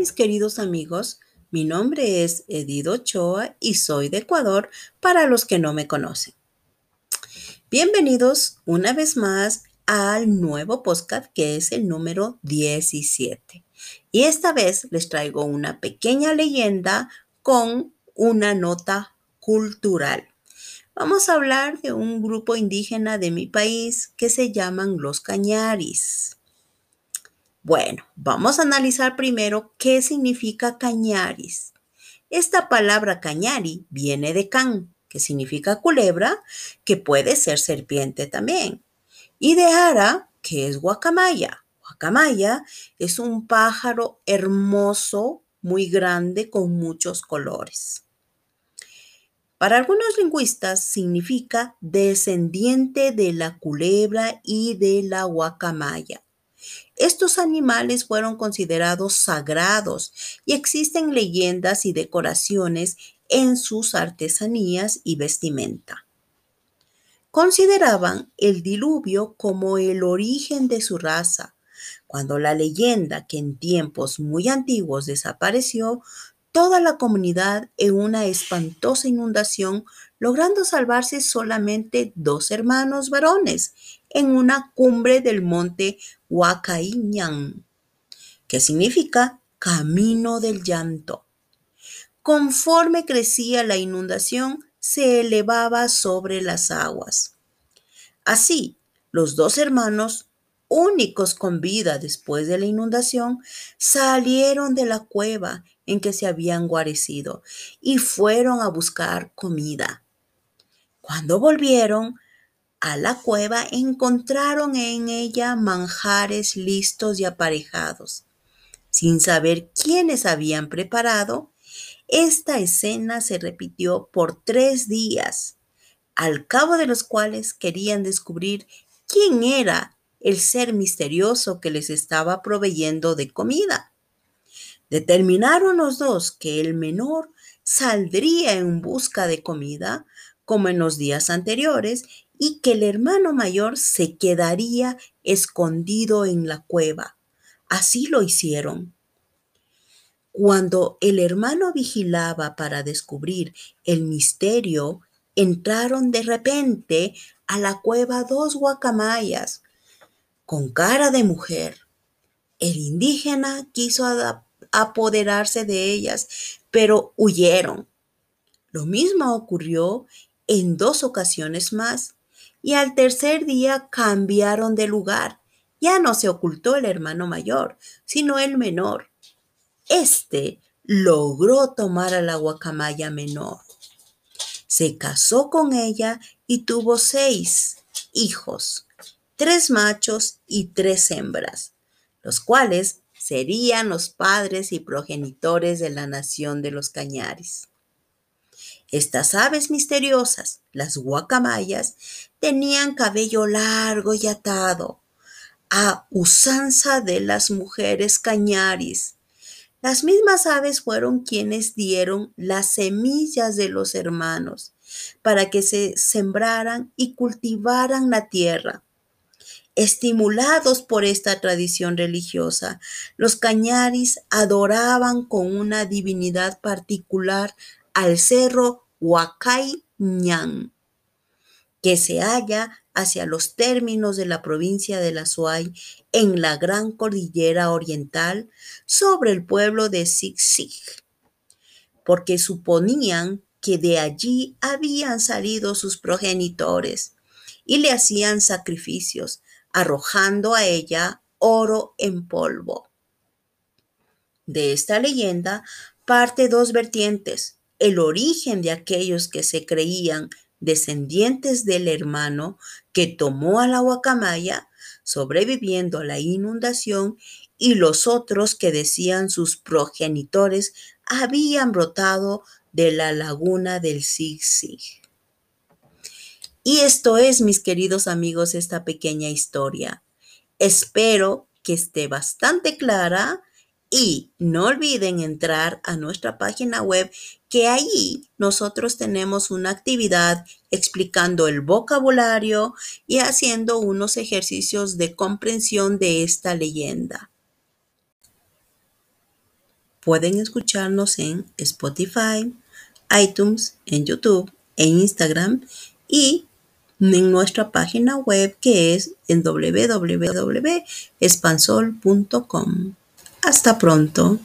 Mis queridos amigos, mi nombre es Edido Ochoa y soy de Ecuador para los que no me conocen. Bienvenidos una vez más al nuevo podcast que es el número 17. Y esta vez les traigo una pequeña leyenda con una nota cultural. Vamos a hablar de un grupo indígena de mi país que se llaman los cañaris. Bueno, vamos a analizar primero qué significa cañaris. Esta palabra cañari viene de can, que significa culebra, que puede ser serpiente también, y de ara, que es guacamaya. Guacamaya es un pájaro hermoso, muy grande, con muchos colores. Para algunos lingüistas significa descendiente de la culebra y de la guacamaya. Estos animales fueron considerados sagrados y existen leyendas y decoraciones en sus artesanías y vestimenta. Consideraban el diluvio como el origen de su raza, cuando la leyenda que en tiempos muy antiguos desapareció, toda la comunidad en una espantosa inundación, logrando salvarse solamente dos hermanos varones en una cumbre del monte Huacaiñán, que significa camino del llanto. Conforme crecía la inundación, se elevaba sobre las aguas. Así, los dos hermanos, únicos con vida después de la inundación, salieron de la cueva en que se habían guarecido y fueron a buscar comida. Cuando volvieron, a la cueva encontraron en ella manjares listos y aparejados. Sin saber quiénes habían preparado, esta escena se repitió por tres días, al cabo de los cuales querían descubrir quién era el ser misterioso que les estaba proveyendo de comida. Determinaron los dos que el menor saldría en busca de comida, como en los días anteriores, y que el hermano mayor se quedaría escondido en la cueva. Así lo hicieron. Cuando el hermano vigilaba para descubrir el misterio, entraron de repente a la cueva dos guacamayas con cara de mujer. El indígena quiso apoderarse de ellas, pero huyeron. Lo mismo ocurrió en dos ocasiones más y al tercer día cambiaron de lugar. Ya no se ocultó el hermano mayor, sino el menor. Este logró tomar a la guacamaya menor. Se casó con ella y tuvo seis hijos, tres machos y tres hembras, los cuales serían los padres y progenitores de la nación de los cañares. Estas aves misteriosas, las guacamayas, tenían cabello largo y atado, a usanza de las mujeres cañaris. Las mismas aves fueron quienes dieron las semillas de los hermanos para que se sembraran y cultivaran la tierra. Estimulados por esta tradición religiosa, los cañaris adoraban con una divinidad particular al cerro Huacay Ñan, que se halla hacia los términos de la provincia de la Suay en la gran cordillera oriental sobre el pueblo de Sig, porque suponían que de allí habían salido sus progenitores y le hacían sacrificios, arrojando a ella oro en polvo. De esta leyenda parte dos vertientes, el origen de aquellos que se creían descendientes del hermano que tomó a la guacamaya, sobreviviendo a la inundación, y los otros que decían sus progenitores habían brotado de la laguna del Sig Sig. Y esto es, mis queridos amigos, esta pequeña historia. Espero que esté bastante clara y no olviden entrar a nuestra página web que ahí nosotros tenemos una actividad explicando el vocabulario y haciendo unos ejercicios de comprensión de esta leyenda. Pueden escucharnos en Spotify, iTunes, en YouTube, en Instagram y en nuestra página web que es en www.espansol.com. Hasta pronto.